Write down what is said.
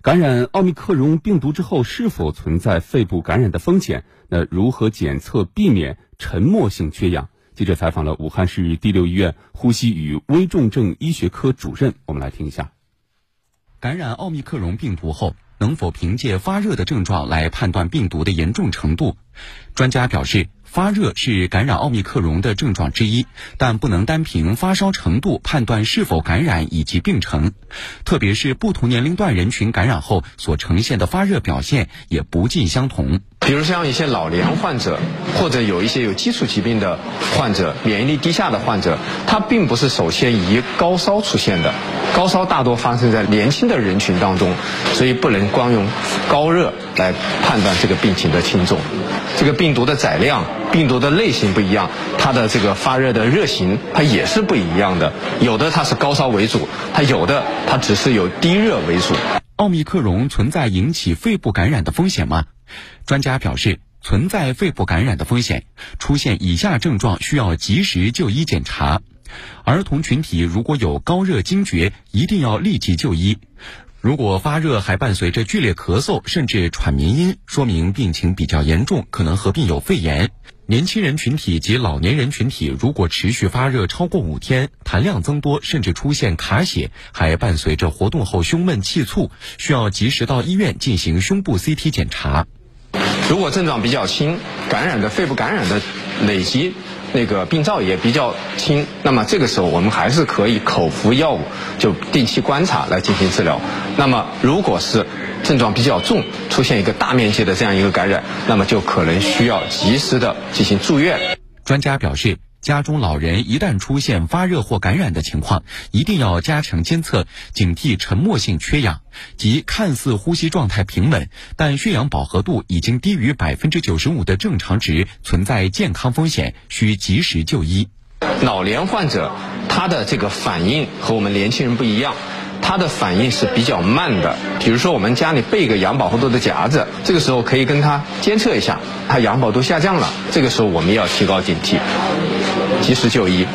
感染奥密克戎病毒之后，是否存在肺部感染的风险？那如何检测避免沉默性缺氧？记者采访了武汉市第六医院呼吸与危重症医学科主任，我们来听一下。感染奥密克戎病毒后，能否凭借发热的症状来判断病毒的严重程度？专家表示。发热是感染奥密克戎的症状之一，但不能单凭发烧程度判断是否感染以及病程。特别是不同年龄段人群感染后所呈现的发热表现也不尽相同。比如像一些老年患者，或者有一些有基础疾病的患者、免疫力低下的患者，他并不是首先以高烧出现的。高烧大多发生在年轻的人群当中，所以不能光用高热来判断这个病情的轻重。这个病毒的载量。病毒的类型不一样，它的这个发热的热型它也是不一样的。有的它是高烧为主，它有的它只是有低热为主。奥密克戎存在引起肺部感染的风险吗？专家表示，存在肺部感染的风险，出现以下症状需要及时就医检查。儿童群体如果有高热惊厥，一定要立即就医。如果发热还伴随着剧烈咳嗽，甚至喘鸣音，说明病情比较严重，可能合并有肺炎。年轻人群体及老年人群体，如果持续发热超过五天，痰量增多，甚至出现卡血，还伴随着活动后胸闷气促，需要及时到医院进行胸部 CT 检查。如果症状比较轻，感染的肺部感染的累积那个病灶也比较轻，那么这个时候我们还是可以口服药物，就定期观察来进行治疗。那么如果是症状比较重，出现一个大面积的这样一个感染，那么就可能需要及时的进行住院。专家表示，家中老人一旦出现发热或感染的情况，一定要加强监测，警惕沉默性缺氧，即看似呼吸状态平稳，但血氧饱和度已经低于百分之九十五的正常值，存在健康风险，需及时就医。老年患者他的这个反应和我们年轻人不一样。它的反应是比较慢的，比如说我们家里备个氧饱和度的夹子，这个时候可以跟它监测一下，它氧饱和度下降了，这个时候我们要提高警惕，及时就医。